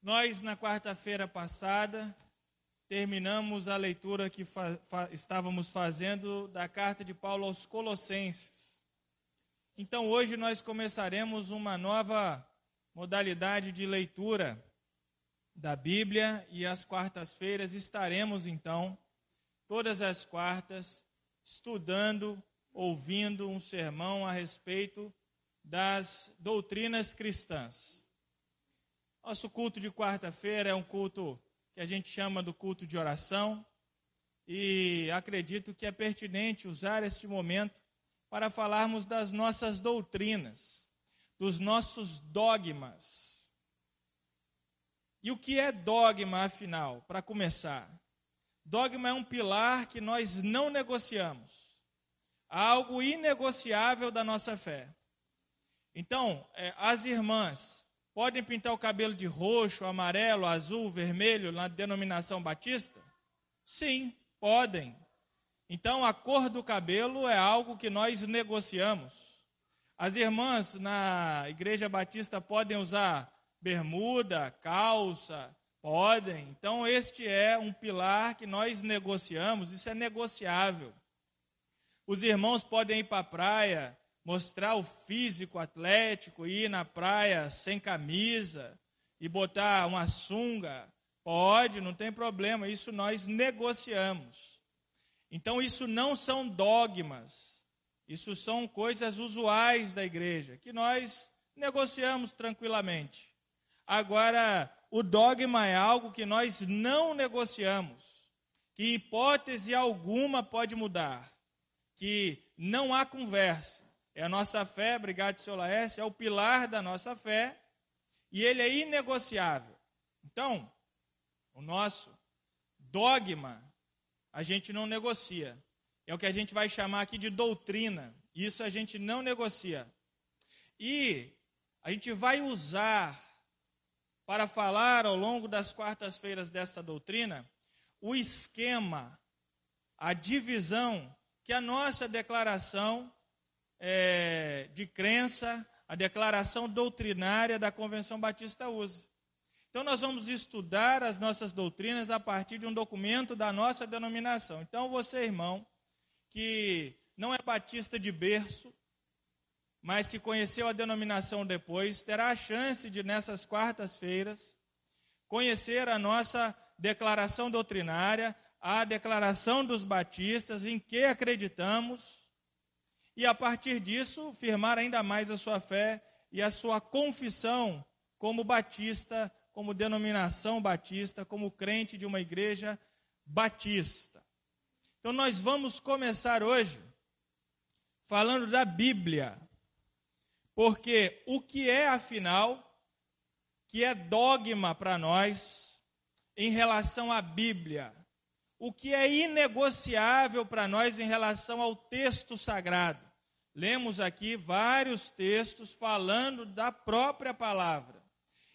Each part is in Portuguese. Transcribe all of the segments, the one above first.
Nós, na quarta-feira passada, terminamos a leitura que fa fa estávamos fazendo da carta de Paulo aos Colossenses. Então, hoje nós começaremos uma nova modalidade de leitura da Bíblia e às quartas-feiras estaremos, então, todas as quartas, estudando, ouvindo um sermão a respeito das doutrinas cristãs. Nosso culto de quarta-feira é um culto que a gente chama do culto de oração e acredito que é pertinente usar este momento para falarmos das nossas doutrinas, dos nossos dogmas. E o que é dogma, afinal, para começar? Dogma é um pilar que nós não negociamos, algo inegociável da nossa fé. Então, é, as irmãs Podem pintar o cabelo de roxo, amarelo, azul, vermelho na denominação batista? Sim, podem. Então, a cor do cabelo é algo que nós negociamos. As irmãs na igreja batista podem usar bermuda, calça, podem. Então, este é um pilar que nós negociamos, isso é negociável. Os irmãos podem ir para a praia mostrar o físico atlético, ir na praia sem camisa e botar uma sunga, pode, não tem problema, isso nós negociamos. Então, isso não são dogmas, isso são coisas usuais da igreja, que nós negociamos tranquilamente. Agora, o dogma é algo que nós não negociamos, que hipótese alguma pode mudar, que não há conversa. É a nossa fé, obrigado, seu Laércio, é o pilar da nossa fé e ele é inegociável. Então, o nosso dogma a gente não negocia. É o que a gente vai chamar aqui de doutrina. Isso a gente não negocia. E a gente vai usar para falar ao longo das quartas-feiras desta doutrina o esquema, a divisão que a nossa declaração é, de crença, a declaração doutrinária da Convenção Batista usa. Então, nós vamos estudar as nossas doutrinas a partir de um documento da nossa denominação. Então, você, irmão, que não é batista de berço, mas que conheceu a denominação depois, terá a chance de, nessas quartas-feiras, conhecer a nossa declaração doutrinária, a declaração dos batistas, em que acreditamos e a partir disso firmar ainda mais a sua fé e a sua confissão como batista, como denominação batista, como crente de uma igreja batista. Então nós vamos começar hoje falando da Bíblia. Porque o que é afinal que é dogma para nós em relação à Bíblia? O que é inegociável para nós em relação ao texto sagrado? Lemos aqui vários textos falando da própria palavra.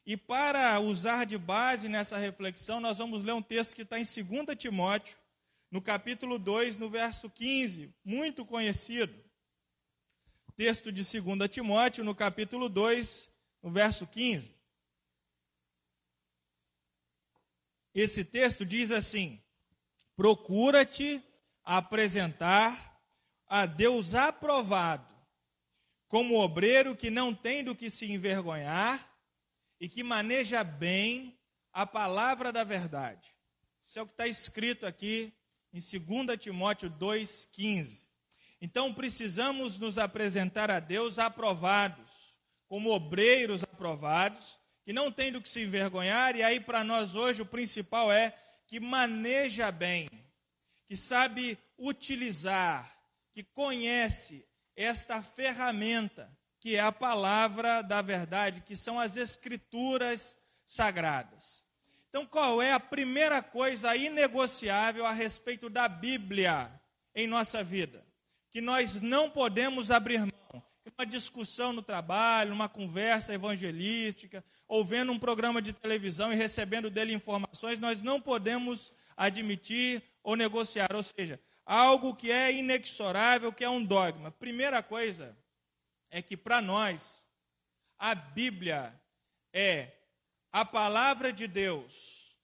E para usar de base nessa reflexão, nós vamos ler um texto que está em 2 Timóteo, no capítulo 2, no verso 15, muito conhecido. Texto de 2 Timóteo, no capítulo 2, no verso 15. Esse texto diz assim: Procura-te apresentar a Deus aprovado, como obreiro que não tem do que se envergonhar e que maneja bem a palavra da verdade. Isso é o que está escrito aqui em 2 Timóteo 2,15. Então precisamos nos apresentar a Deus aprovados, como obreiros aprovados, que não tem do que se envergonhar, e aí para nós hoje o principal é que maneja bem, que sabe utilizar, que conhece esta ferramenta, que é a palavra da verdade, que são as escrituras sagradas. Então, qual é a primeira coisa inegociável a respeito da Bíblia em nossa vida? Que nós não podemos abrir mão. Uma discussão no trabalho, uma conversa evangelística, ou vendo um programa de televisão e recebendo dele informações, nós não podemos admitir ou negociar. Ou seja, algo que é inexorável, que é um dogma. Primeira coisa é que para nós a Bíblia é a palavra de Deus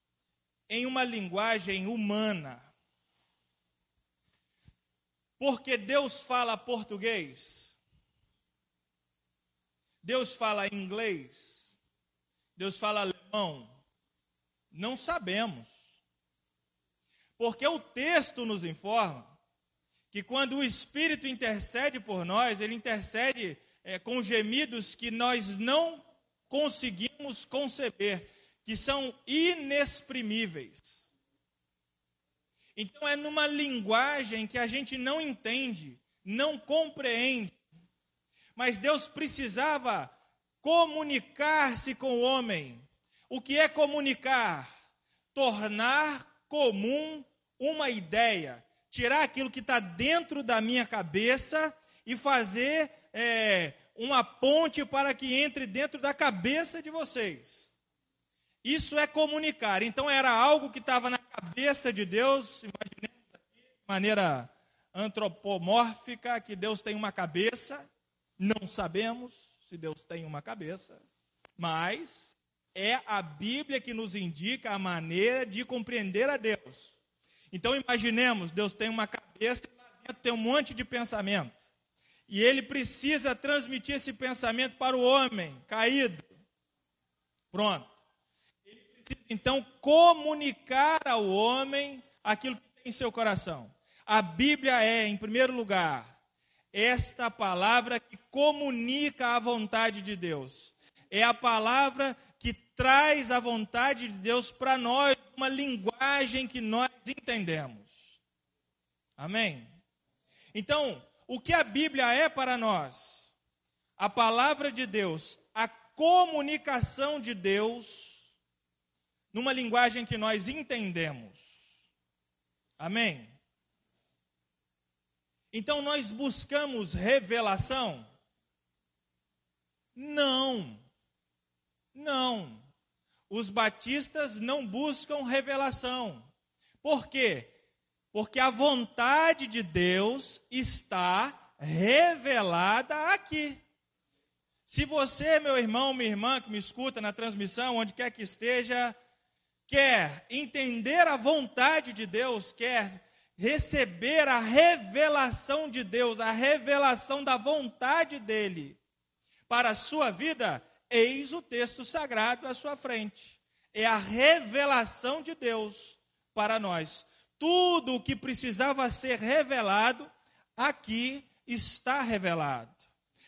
em uma linguagem humana. Porque Deus fala português, Deus fala inglês, Deus fala alemão. Não sabemos. Porque o texto nos informa que quando o Espírito intercede por nós, ele intercede é, com gemidos que nós não conseguimos conceber, que são inexprimíveis. Então é numa linguagem que a gente não entende, não compreende. Mas Deus precisava comunicar-se com o homem. O que é comunicar? Tornar comum uma ideia, tirar aquilo que está dentro da minha cabeça e fazer é, uma ponte para que entre dentro da cabeça de vocês. Isso é comunicar. Então era algo que estava na cabeça de Deus, imaginemos aqui, de maneira antropomórfica, que Deus tem uma cabeça. Não sabemos se Deus tem uma cabeça, mas é a Bíblia que nos indica a maneira de compreender a Deus. Então imaginemos, Deus tem uma cabeça e lá dentro tem um monte de pensamento. E ele precisa transmitir esse pensamento para o homem caído. Pronto. Ele precisa então comunicar ao homem aquilo que tem em seu coração. A Bíblia é, em primeiro lugar, esta palavra que comunica a vontade de Deus. É a palavra traz a vontade de Deus para nós, uma linguagem que nós entendemos. Amém? Então, o que a Bíblia é para nós? A palavra de Deus, a comunicação de Deus, numa linguagem que nós entendemos. Amém? Então nós buscamos revelação? Não. Não. Os batistas não buscam revelação. Por quê? Porque a vontade de Deus está revelada aqui. Se você, meu irmão, minha irmã que me escuta na transmissão, onde quer que esteja, quer entender a vontade de Deus, quer receber a revelação de Deus, a revelação da vontade dele para a sua vida, eis o texto sagrado à sua frente. É a revelação de Deus para nós. Tudo o que precisava ser revelado, aqui está revelado.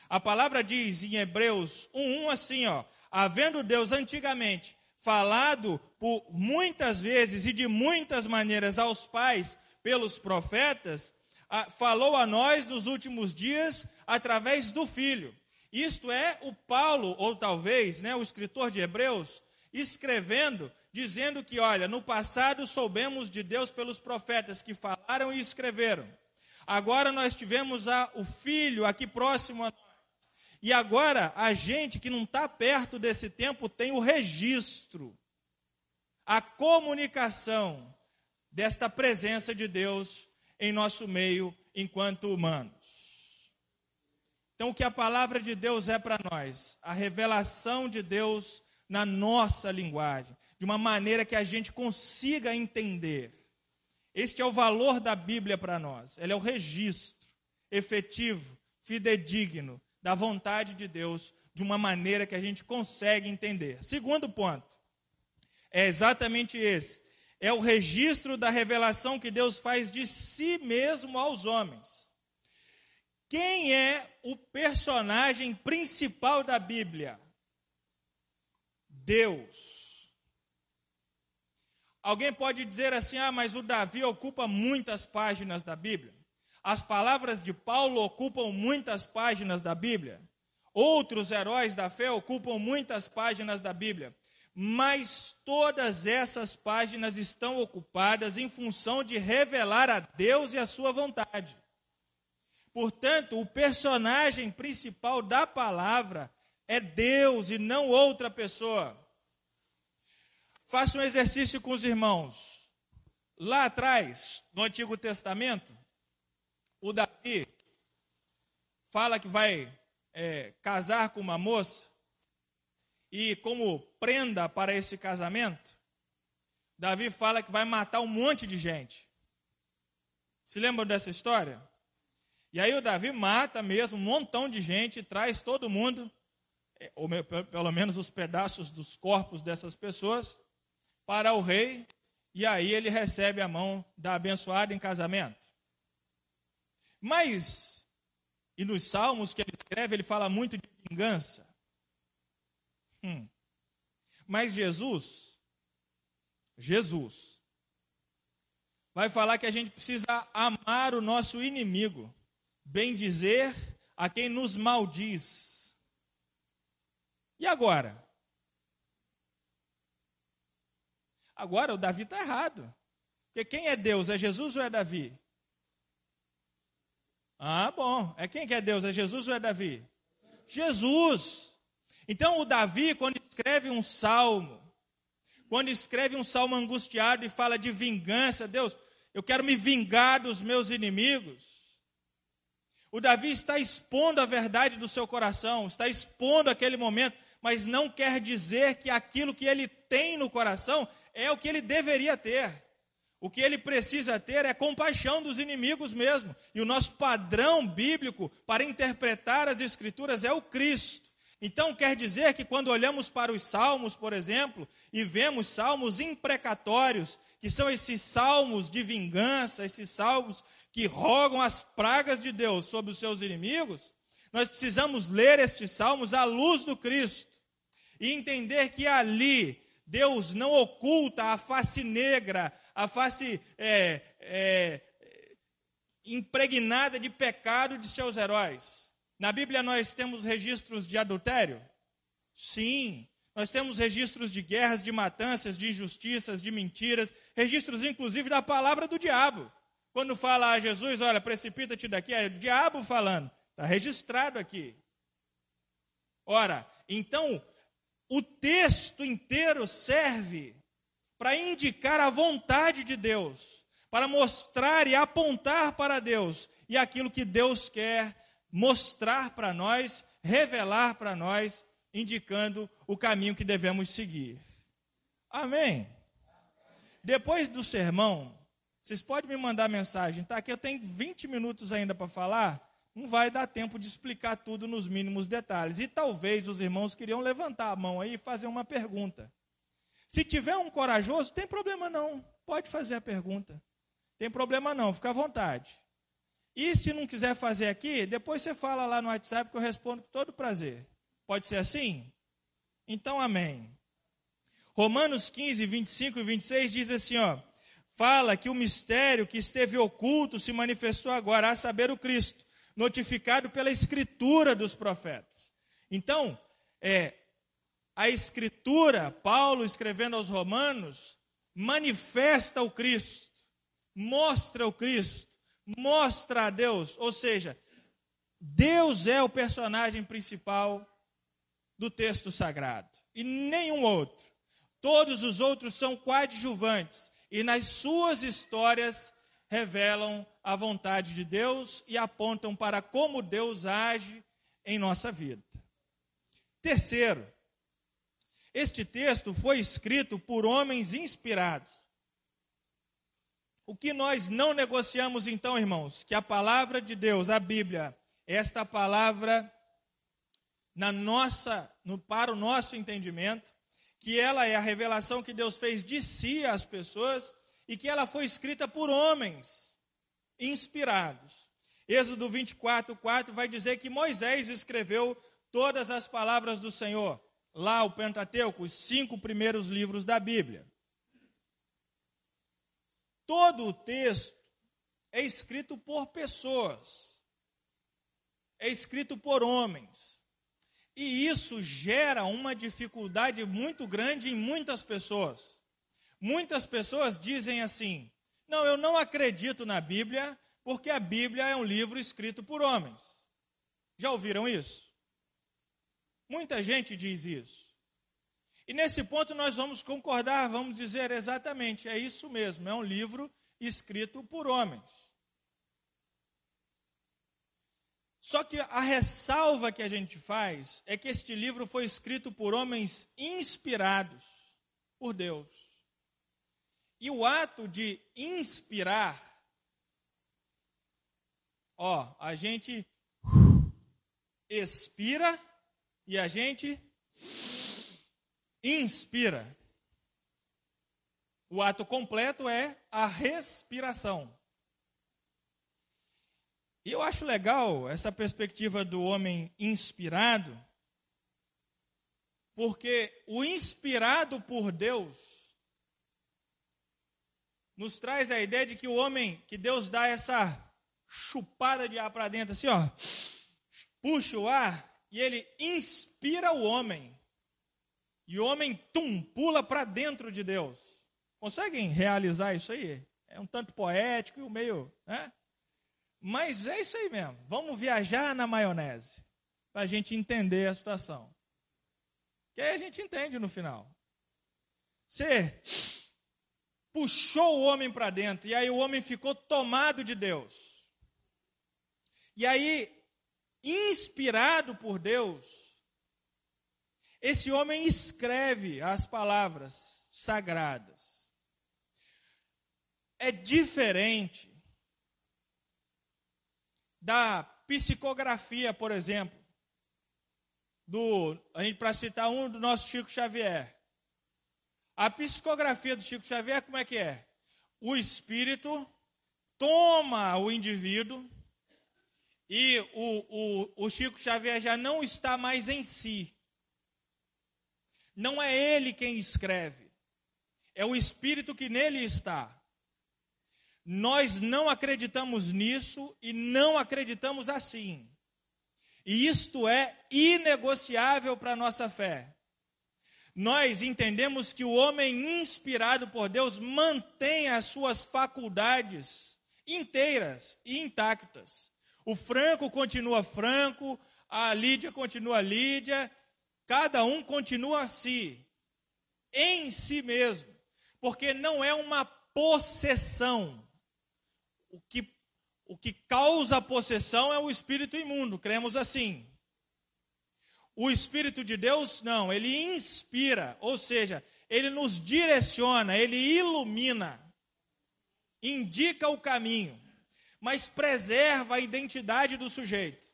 A palavra diz em Hebreus 1:1 assim, ó: havendo Deus antigamente falado por muitas vezes e de muitas maneiras aos pais pelos profetas, falou a nós nos últimos dias através do Filho. Isto é o Paulo, ou talvez né, o escritor de Hebreus, escrevendo, dizendo que, olha, no passado soubemos de Deus pelos profetas que falaram e escreveram. Agora nós tivemos a, o Filho aqui próximo a nós. E agora a gente que não está perto desse tempo tem o registro, a comunicação desta presença de Deus em nosso meio enquanto humanos. Então, o que a palavra de Deus é para nós? A revelação de Deus na nossa linguagem, de uma maneira que a gente consiga entender. Este é o valor da Bíblia para nós. Ela é o registro efetivo, fidedigno da vontade de Deus, de uma maneira que a gente consegue entender. Segundo ponto, é exatamente esse é o registro da revelação que Deus faz de si mesmo aos homens. Quem é o personagem principal da Bíblia? Deus. Alguém pode dizer assim: ah, mas o Davi ocupa muitas páginas da Bíblia. As palavras de Paulo ocupam muitas páginas da Bíblia. Outros heróis da fé ocupam muitas páginas da Bíblia mas todas essas páginas estão ocupadas em função de revelar a Deus e a sua vontade. Portanto, o personagem principal da palavra é Deus e não outra pessoa. Faça um exercício com os irmãos. Lá atrás, no Antigo Testamento, o Davi fala que vai é, casar com uma moça e como prenda para esse casamento, Davi fala que vai matar um monte de gente. Se lembram dessa história? E aí o Davi mata mesmo um montão de gente, traz todo mundo, é, ou pelo menos os pedaços dos corpos dessas pessoas, para o rei, e aí ele recebe a mão da abençoada em casamento. Mas, e nos salmos que ele escreve, ele fala muito de vingança. Hum. Mas Jesus, Jesus, vai falar que a gente precisa amar o nosso inimigo, bem dizer a quem nos maldiz. E agora? Agora o Davi está errado. Porque quem é Deus? É Jesus ou é Davi? Ah, bom. É quem que é Deus? É Jesus ou é Davi? Jesus. Então o Davi, quando escreve um salmo, quando escreve um salmo angustiado e fala de vingança, Deus, eu quero me vingar dos meus inimigos. O Davi está expondo a verdade do seu coração, está expondo aquele momento, mas não quer dizer que aquilo que ele tem no coração é o que ele deveria ter. O que ele precisa ter é compaixão dos inimigos mesmo. E o nosso padrão bíblico para interpretar as Escrituras é o Cristo. Então quer dizer que quando olhamos para os salmos, por exemplo, e vemos salmos imprecatórios, que são esses salmos de vingança, esses salmos que rogam as pragas de Deus sobre os seus inimigos, nós precisamos ler estes salmos à luz do Cristo e entender que ali Deus não oculta a face negra, a face é, é, impregnada de pecado de seus heróis. Na Bíblia nós temos registros de adultério? Sim. Nós temos registros de guerras, de matanças, de injustiças, de mentiras, registros inclusive da palavra do diabo. Quando fala a Jesus, olha, precipita-te daqui, é o diabo falando. Está registrado aqui. Ora, então o texto inteiro serve para indicar a vontade de Deus, para mostrar e apontar para Deus e aquilo que Deus quer mostrar para nós, revelar para nós, indicando o caminho que devemos seguir. Amém. Depois do sermão, vocês podem me mandar mensagem, tá? Que eu tenho 20 minutos ainda para falar não vai dar tempo de explicar tudo nos mínimos detalhes. E talvez os irmãos queriam levantar a mão aí e fazer uma pergunta. Se tiver um corajoso, tem problema não. Pode fazer a pergunta. Tem problema não, fica à vontade. E se não quiser fazer aqui, depois você fala lá no WhatsApp que eu respondo com todo prazer. Pode ser assim? Então, amém. Romanos 15, 25 e 26 diz assim, ó. Fala que o mistério que esteve oculto se manifestou agora, a saber, o Cristo notificado pela escritura dos profetas. Então, é, a escritura, Paulo escrevendo aos Romanos, manifesta o Cristo, mostra o Cristo, mostra a Deus, ou seja, Deus é o personagem principal do texto sagrado e nenhum outro. Todos os outros são coadjuvantes e nas suas histórias revelam a vontade de Deus e apontam para como Deus age em nossa vida. Terceiro, este texto foi escrito por homens inspirados. O que nós não negociamos então, irmãos, que a palavra de Deus, a Bíblia, esta palavra na nossa, no, para o nosso entendimento, que ela é a revelação que Deus fez de si às pessoas e que ela foi escrita por homens inspirados. Êxodo 24, 4 vai dizer que Moisés escreveu todas as palavras do Senhor. Lá, o Pentateuco, os cinco primeiros livros da Bíblia. Todo o texto é escrito por pessoas, é escrito por homens. E isso gera uma dificuldade muito grande em muitas pessoas. Muitas pessoas dizem assim: não, eu não acredito na Bíblia, porque a Bíblia é um livro escrito por homens. Já ouviram isso? Muita gente diz isso. E nesse ponto nós vamos concordar, vamos dizer exatamente, é isso mesmo, é um livro escrito por homens. Só que a ressalva que a gente faz é que este livro foi escrito por homens inspirados por Deus. E o ato de inspirar, ó, a gente expira e a gente inspira. O ato completo é a respiração. E eu acho legal essa perspectiva do homem inspirado, porque o inspirado por Deus nos traz a ideia de que o homem, que Deus dá essa chupada de ar para dentro, assim, ó, puxa o ar e ele inspira o homem. E o homem, tum, pula para dentro de Deus. Conseguem realizar isso aí? É um tanto poético e meio, né? Mas é isso aí mesmo. Vamos viajar na maionese para a gente entender a situação. Que aí a gente entende no final. Você puxou o homem para dentro e aí o homem ficou tomado de Deus. E aí, inspirado por Deus, esse homem escreve as palavras sagradas. É diferente da psicografia, por exemplo, do para citar um do nosso Chico Xavier. A psicografia do Chico Xavier como é que é? O espírito toma o indivíduo e o, o, o Chico Xavier já não está mais em si. Não é ele quem escreve, é o espírito que nele está. Nós não acreditamos nisso e não acreditamos assim. E isto é inegociável para a nossa fé. Nós entendemos que o homem inspirado por Deus mantém as suas faculdades inteiras e intactas. O Franco continua Franco, a Lídia continua Lídia, cada um continua a si, em si mesmo, porque não é uma possessão, o que, o que causa a possessão é o espírito imundo, cremos assim. O Espírito de Deus, não, ele inspira, ou seja, ele nos direciona, ele ilumina, indica o caminho, mas preserva a identidade do sujeito.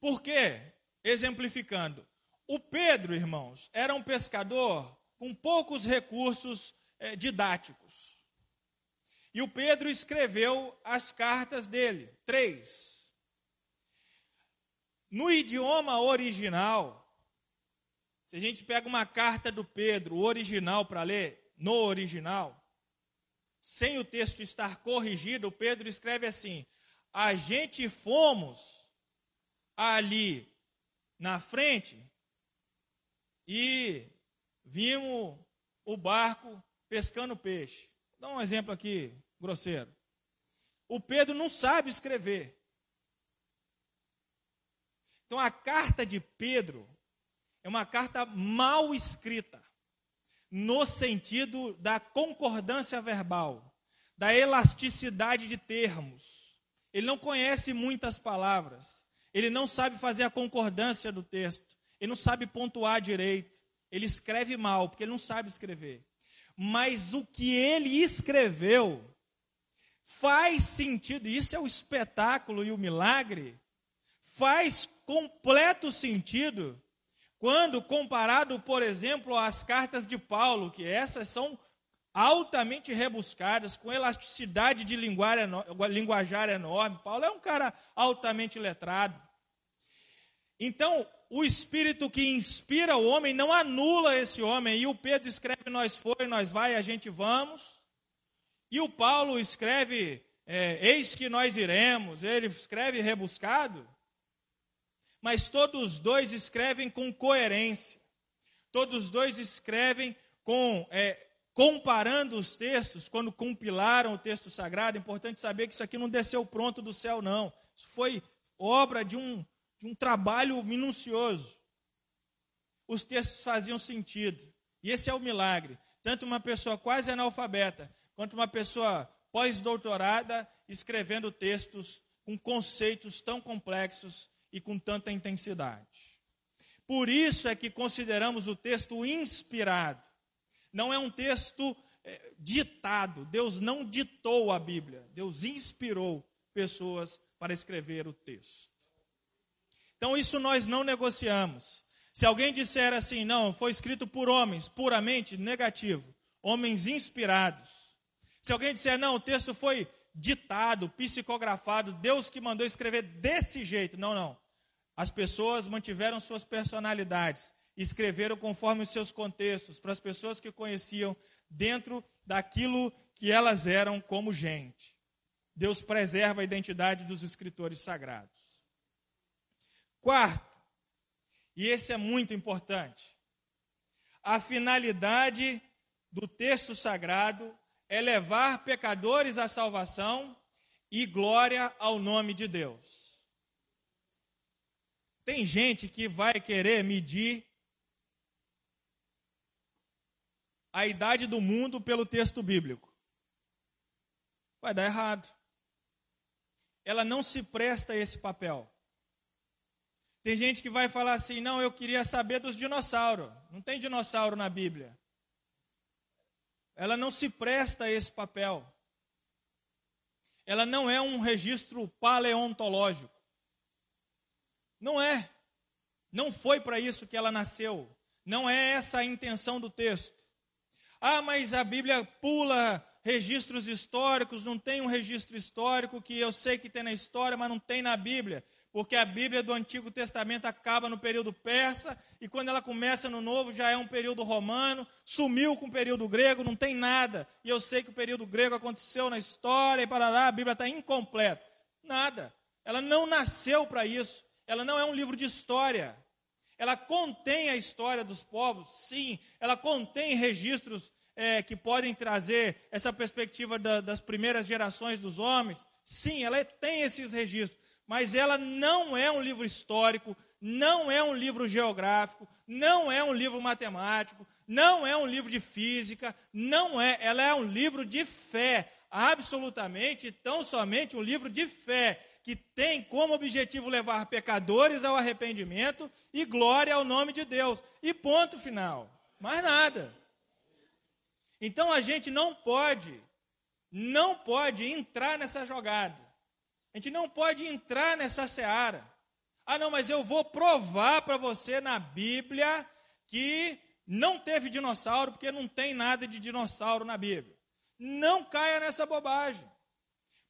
Por quê? Exemplificando, o Pedro, irmãos, era um pescador com poucos recursos é, didáticos. E o Pedro escreveu as cartas dele, três. No idioma original, se a gente pega uma carta do Pedro, original, para ler, no original, sem o texto estar corrigido, o Pedro escreve assim: A gente fomos ali na frente e vimos o barco pescando peixe. Vou dar um exemplo aqui grosseiro. O Pedro não sabe escrever. Então a carta de Pedro é uma carta mal escrita, no sentido da concordância verbal, da elasticidade de termos. Ele não conhece muitas palavras, ele não sabe fazer a concordância do texto, ele não sabe pontuar direito, ele escreve mal, porque ele não sabe escrever. Mas o que ele escreveu faz sentido, isso é o espetáculo e o milagre, faz completo sentido quando comparado, por exemplo, às cartas de Paulo, que essas são altamente rebuscadas, com elasticidade de linguajar enorme. Paulo é um cara altamente letrado. Então, o espírito que inspira o homem não anula esse homem. E o Pedro escreve: Nós foi, nós vai, a gente vamos. E o Paulo escreve, é, eis que nós iremos, ele escreve rebuscado, mas todos os dois escrevem com coerência, todos os dois escrevem com, é, comparando os textos, quando compilaram o texto sagrado, é importante saber que isso aqui não desceu pronto do céu, não, isso foi obra de um, de um trabalho minucioso. Os textos faziam sentido, e esse é o milagre. Tanto uma pessoa quase analfabeta quanto uma pessoa pós-doutorada escrevendo textos com conceitos tão complexos e com tanta intensidade. Por isso é que consideramos o texto inspirado. Não é um texto é, ditado. Deus não ditou a Bíblia. Deus inspirou pessoas para escrever o texto. Então, isso nós não negociamos. Se alguém disser assim, não, foi escrito por homens, puramente negativo, homens inspirados. Se alguém disser, não, o texto foi ditado, psicografado, Deus que mandou escrever desse jeito. Não, não. As pessoas mantiveram suas personalidades, escreveram conforme os seus contextos, para as pessoas que conheciam dentro daquilo que elas eram como gente. Deus preserva a identidade dos escritores sagrados. Quarto, e esse é muito importante, a finalidade do texto sagrado é levar pecadores à salvação e glória ao nome de Deus. Tem gente que vai querer medir a idade do mundo pelo texto bíblico. Vai dar errado. Ela não se presta a esse papel. Tem gente que vai falar assim: não, eu queria saber dos dinossauros. Não tem dinossauro na Bíblia ela não se presta a esse papel. Ela não é um registro paleontológico. Não é. Não foi para isso que ela nasceu. Não é essa a intenção do texto. Ah, mas a Bíblia pula registros históricos, não tem um registro histórico que eu sei que tem na história, mas não tem na Bíblia porque a Bíblia do Antigo Testamento acaba no período persa, e quando ela começa no Novo já é um período romano, sumiu com o período grego, não tem nada. E eu sei que o período grego aconteceu na história e para lá, a Bíblia está incompleta. Nada. Ela não nasceu para isso. Ela não é um livro de história. Ela contém a história dos povos, sim. Ela contém registros é, que podem trazer essa perspectiva da, das primeiras gerações dos homens. Sim, ela tem esses registros mas ela não é um livro histórico, não é um livro geográfico, não é um livro matemático, não é um livro de física, não é, ela é um livro de fé, absolutamente, tão somente um livro de fé, que tem como objetivo levar pecadores ao arrependimento e glória ao nome de Deus. E ponto final. Mais nada. Então a gente não pode, não pode entrar nessa jogada. A gente não pode entrar nessa seara. Ah, não, mas eu vou provar para você na Bíblia que não teve dinossauro, porque não tem nada de dinossauro na Bíblia. Não caia nessa bobagem.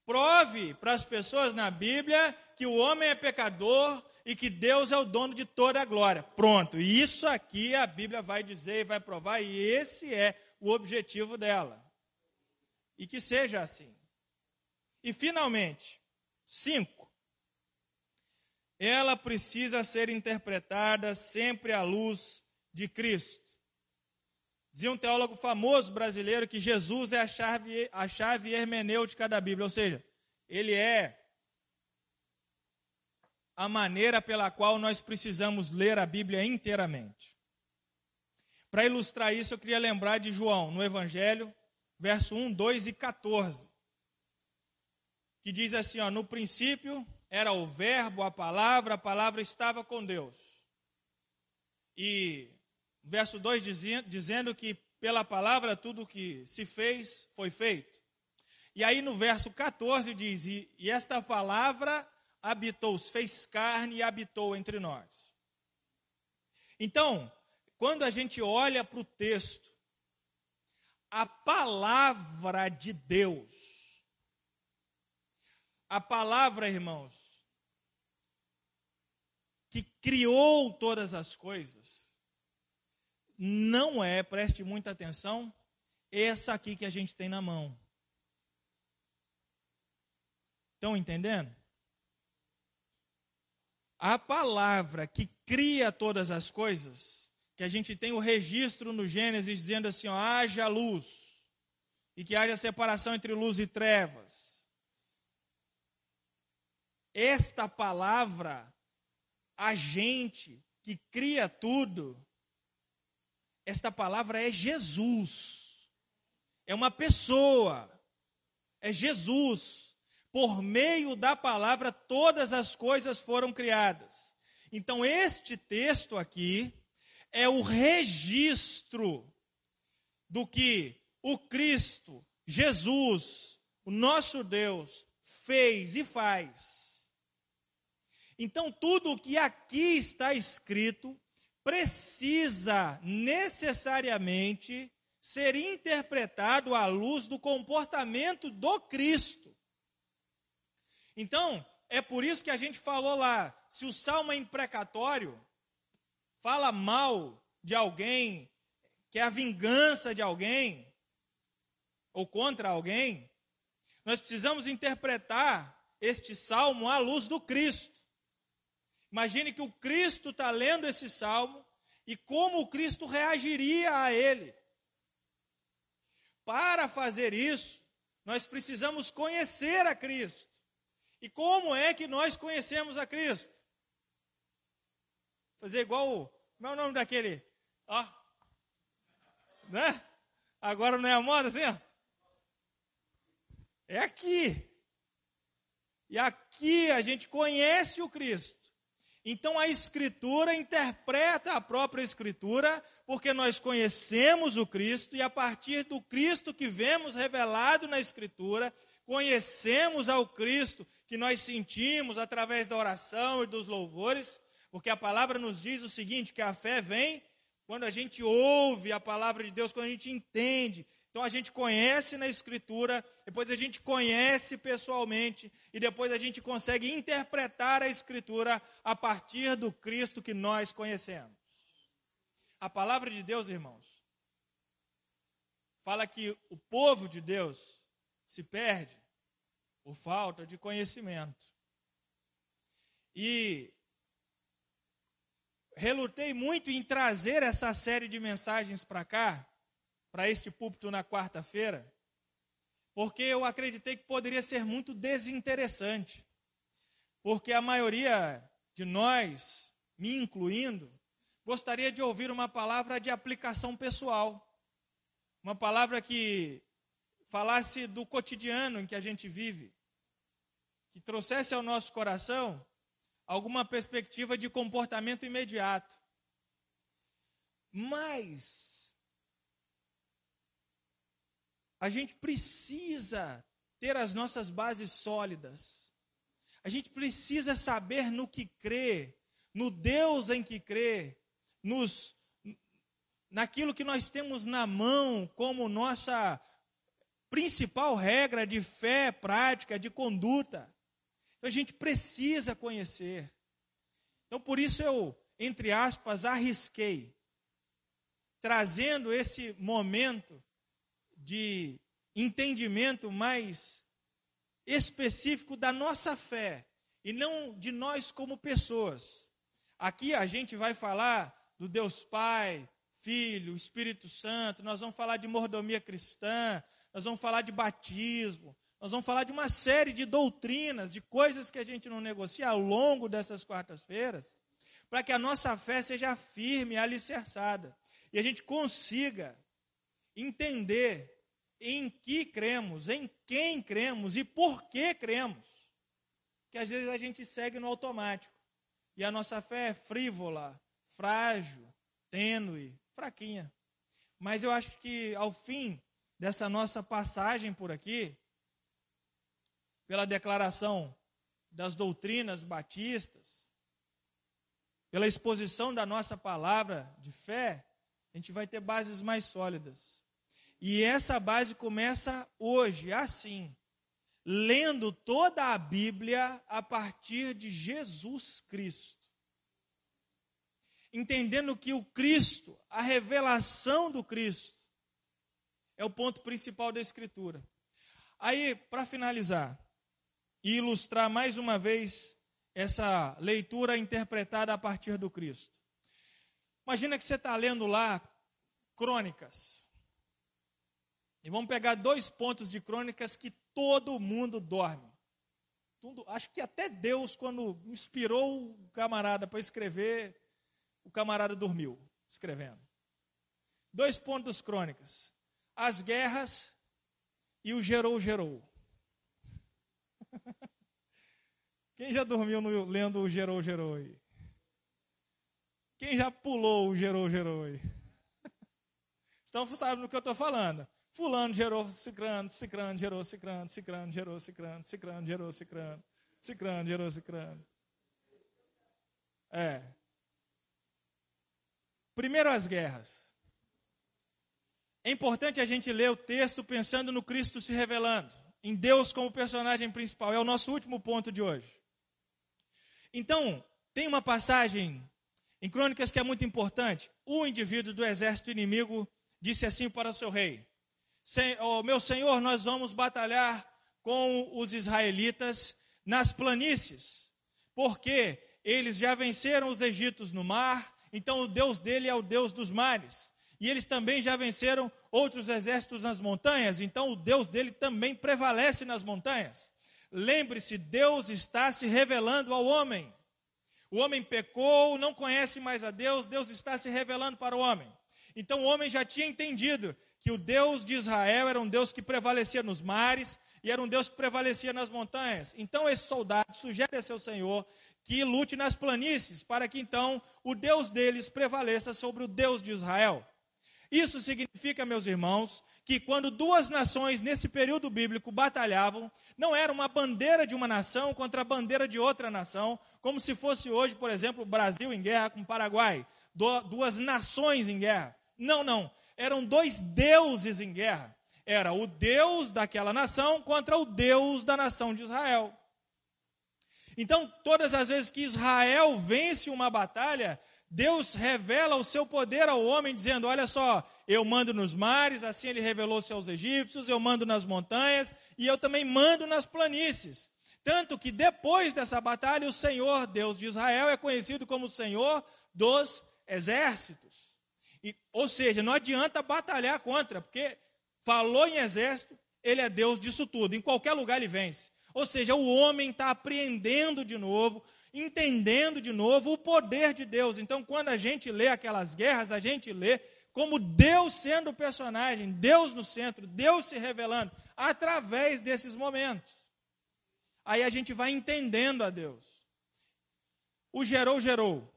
Prove para as pessoas na Bíblia que o homem é pecador e que Deus é o dono de toda a glória. Pronto, isso aqui a Bíblia vai dizer e vai provar, e esse é o objetivo dela. E que seja assim. E finalmente, Cinco, ela precisa ser interpretada sempre à luz de Cristo. Dizia um teólogo famoso brasileiro que Jesus é a chave, a chave hermenêutica da Bíblia, ou seja, ele é a maneira pela qual nós precisamos ler a Bíblia inteiramente. Para ilustrar isso, eu queria lembrar de João, no Evangelho, verso 1, 2 e 14 que diz assim: ó, no princípio era o Verbo, a palavra, a palavra estava com Deus. E verso 2 dizendo, dizendo que pela palavra tudo que se fez foi feito. E aí no verso 14 diz: E, e esta palavra habitou, fez carne e habitou entre nós. Então, quando a gente olha para o texto, a palavra de Deus a palavra, irmãos, que criou todas as coisas, não é, preste muita atenção, essa aqui que a gente tem na mão. Estão entendendo? A palavra que cria todas as coisas, que a gente tem o registro no Gênesis dizendo assim: ó, haja luz, e que haja separação entre luz e trevas esta palavra, agente que cria tudo, esta palavra é Jesus. É uma pessoa. É Jesus. por meio da palavra todas as coisas foram criadas. Então, este texto aqui é o registro do que o Cristo, Jesus, o nosso Deus, fez e faz. Então, tudo o que aqui está escrito precisa necessariamente ser interpretado à luz do comportamento do Cristo. Então, é por isso que a gente falou lá, se o salmo é imprecatório, fala mal de alguém, que é a vingança de alguém, ou contra alguém, nós precisamos interpretar este salmo à luz do Cristo. Imagine que o Cristo está lendo esse salmo e como o Cristo reagiria a ele. Para fazer isso, nós precisamos conhecer a Cristo. E como é que nós conhecemos a Cristo? Fazer igual, o, como é o nome daquele? Ó, né? Agora não é a moda assim, ó? É aqui. E aqui a gente conhece o Cristo. Então a Escritura interpreta a própria Escritura, porque nós conhecemos o Cristo e a partir do Cristo que vemos revelado na Escritura, conhecemos ao Cristo que nós sentimos através da oração e dos louvores, porque a palavra nos diz o seguinte: que a fé vem quando a gente ouve a palavra de Deus, quando a gente entende então a gente conhece na Escritura, depois a gente conhece pessoalmente e depois a gente consegue interpretar a Escritura a partir do Cristo que nós conhecemos. A palavra de Deus, irmãos, fala que o povo de Deus se perde por falta de conhecimento. E relutei muito em trazer essa série de mensagens para cá, para este púlpito na quarta-feira, porque eu acreditei que poderia ser muito desinteressante. Porque a maioria de nós, me incluindo, gostaria de ouvir uma palavra de aplicação pessoal. Uma palavra que falasse do cotidiano em que a gente vive, que trouxesse ao nosso coração alguma perspectiva de comportamento imediato. Mas a gente precisa ter as nossas bases sólidas. A gente precisa saber no que crê, no Deus em que crê, nos, naquilo que nós temos na mão como nossa principal regra de fé, prática, de conduta. Então a gente precisa conhecer. Então por isso eu, entre aspas, arrisquei, trazendo esse momento de entendimento mais específico da nossa fé e não de nós como pessoas. Aqui a gente vai falar do Deus Pai, Filho, Espírito Santo, nós vamos falar de mordomia cristã, nós vamos falar de batismo, nós vamos falar de uma série de doutrinas, de coisas que a gente não negocia ao longo dessas quartas-feiras, para que a nossa fé seja firme, alicerçada, e a gente consiga entender em que cremos, em quem cremos e por que cremos. Que às vezes a gente segue no automático. E a nossa fé é frívola, frágil, tênue, fraquinha. Mas eu acho que ao fim dessa nossa passagem por aqui, pela declaração das doutrinas batistas, pela exposição da nossa palavra de fé, a gente vai ter bases mais sólidas. E essa base começa hoje, assim, lendo toda a Bíblia a partir de Jesus Cristo. Entendendo que o Cristo, a revelação do Cristo, é o ponto principal da Escritura. Aí, para finalizar e ilustrar mais uma vez essa leitura interpretada a partir do Cristo. Imagina que você está lendo lá Crônicas. E vamos pegar dois pontos de crônicas que todo mundo dorme. Tudo, acho que até Deus, quando inspirou o camarada para escrever, o camarada dormiu escrevendo. Dois pontos crônicas: as guerras e o gerou, gerou. Quem já dormiu no, lendo o gerou, gerou aí? Quem já pulou o gerou, gerou aí? Então, sabe do que eu estou falando. Fulano gerou cicrano, cicrano gerou cicrano, cicrano gerou cicrano, cicrano gerou cicrano, cicrano gerou cicrano. É. Primeiro as guerras. É importante a gente ler o texto pensando no Cristo se revelando, em Deus como personagem principal. É o nosso último ponto de hoje. Então, tem uma passagem em Crônicas que é muito importante. O indivíduo do exército inimigo disse assim para o seu rei: oh, Meu senhor, nós vamos batalhar com os israelitas nas planícies, porque eles já venceram os egípcios no mar, então o Deus dele é o Deus dos mares. E eles também já venceram outros exércitos nas montanhas, então o Deus dele também prevalece nas montanhas. Lembre-se, Deus está se revelando ao homem. O homem pecou, não conhece mais a Deus, Deus está se revelando para o homem. Então o homem já tinha entendido que o Deus de Israel era um Deus que prevalecia nos mares e era um Deus que prevalecia nas montanhas. Então esse soldado sugere a seu senhor que lute nas planícies, para que então o Deus deles prevaleça sobre o Deus de Israel. Isso significa, meus irmãos, que quando duas nações nesse período bíblico batalhavam, não era uma bandeira de uma nação contra a bandeira de outra nação, como se fosse hoje, por exemplo, o Brasil em guerra com o Paraguai, duas nações em guerra. Não, não. Eram dois deuses em guerra. Era o Deus daquela nação contra o Deus da nação de Israel. Então, todas as vezes que Israel vence uma batalha, Deus revela o seu poder ao homem, dizendo: Olha só, eu mando nos mares, assim ele revelou-se aos egípcios, eu mando nas montanhas e eu também mando nas planícies. Tanto que depois dessa batalha, o Senhor, Deus de Israel, é conhecido como o Senhor dos exércitos. E, ou seja, não adianta batalhar contra, porque falou em exército, ele é Deus disso tudo. Em qualquer lugar ele vence. Ou seja, o homem está apreendendo de novo, entendendo de novo o poder de Deus. Então, quando a gente lê aquelas guerras, a gente lê como Deus sendo o personagem, Deus no centro, Deus se revelando através desses momentos. Aí a gente vai entendendo a Deus. O gerou, gerou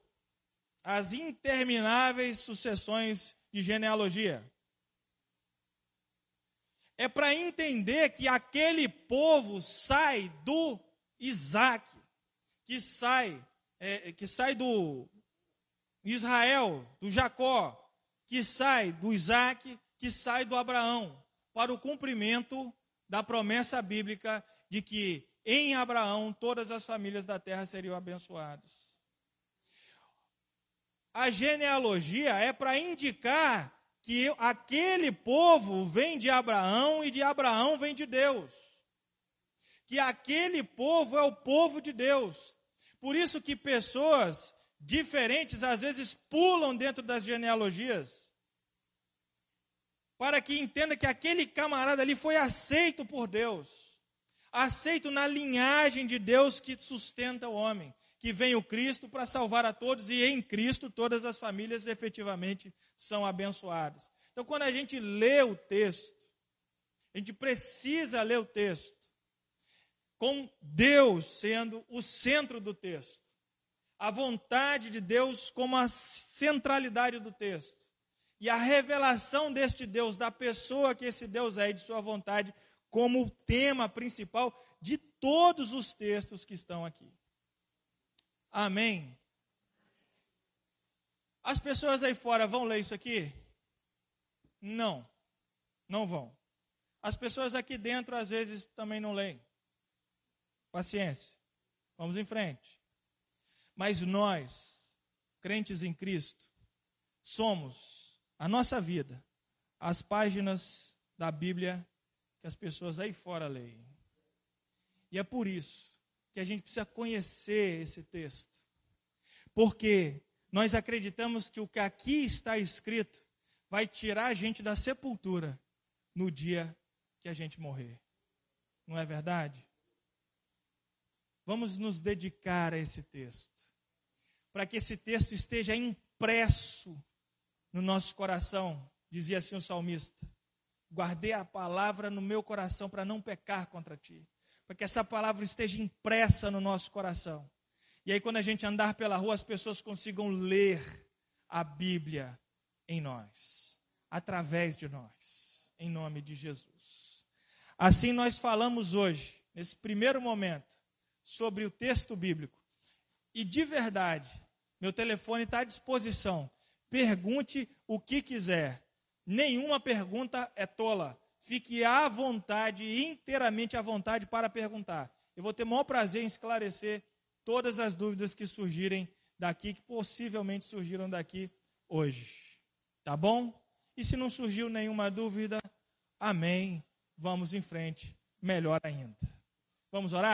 as intermináveis sucessões de genealogia. É para entender que aquele povo sai do Isaac, que sai, é, que sai do Israel, do Jacó, que sai do Isaac, que sai do Abraão, para o cumprimento da promessa bíblica de que em Abraão todas as famílias da terra seriam abençoadas a genealogia é para indicar que aquele povo vem de Abraão e de Abraão vem de Deus. Que aquele povo é o povo de Deus. Por isso que pessoas diferentes às vezes pulam dentro das genealogias. Para que entenda que aquele camarada ali foi aceito por Deus. Aceito na linhagem de Deus que sustenta o homem que vem o Cristo para salvar a todos e em Cristo todas as famílias efetivamente são abençoadas. Então, quando a gente lê o texto, a gente precisa ler o texto com Deus sendo o centro do texto, a vontade de Deus como a centralidade do texto e a revelação deste Deus, da pessoa que esse Deus é e de sua vontade, como o tema principal de todos os textos que estão aqui. Amém. As pessoas aí fora vão ler isso aqui? Não, não vão. As pessoas aqui dentro às vezes também não leem. Paciência, vamos em frente. Mas nós, crentes em Cristo, somos a nossa vida, as páginas da Bíblia que as pessoas aí fora leem. E é por isso que a gente precisa conhecer esse texto. Porque nós acreditamos que o que aqui está escrito vai tirar a gente da sepultura no dia que a gente morrer. Não é verdade? Vamos nos dedicar a esse texto, para que esse texto esteja impresso no nosso coração, dizia assim o salmista. Guardei a palavra no meu coração para não pecar contra ti. Para que essa palavra esteja impressa no nosso coração. E aí, quando a gente andar pela rua, as pessoas consigam ler a Bíblia em nós, através de nós, em nome de Jesus. Assim, nós falamos hoje, nesse primeiro momento, sobre o texto bíblico. E de verdade, meu telefone está à disposição. Pergunte o que quiser. Nenhuma pergunta é tola. Fique à vontade, inteiramente à vontade para perguntar. Eu vou ter o maior prazer em esclarecer todas as dúvidas que surgirem daqui, que possivelmente surgiram daqui hoje. Tá bom? E se não surgiu nenhuma dúvida, amém. Vamos em frente. Melhor ainda. Vamos orar?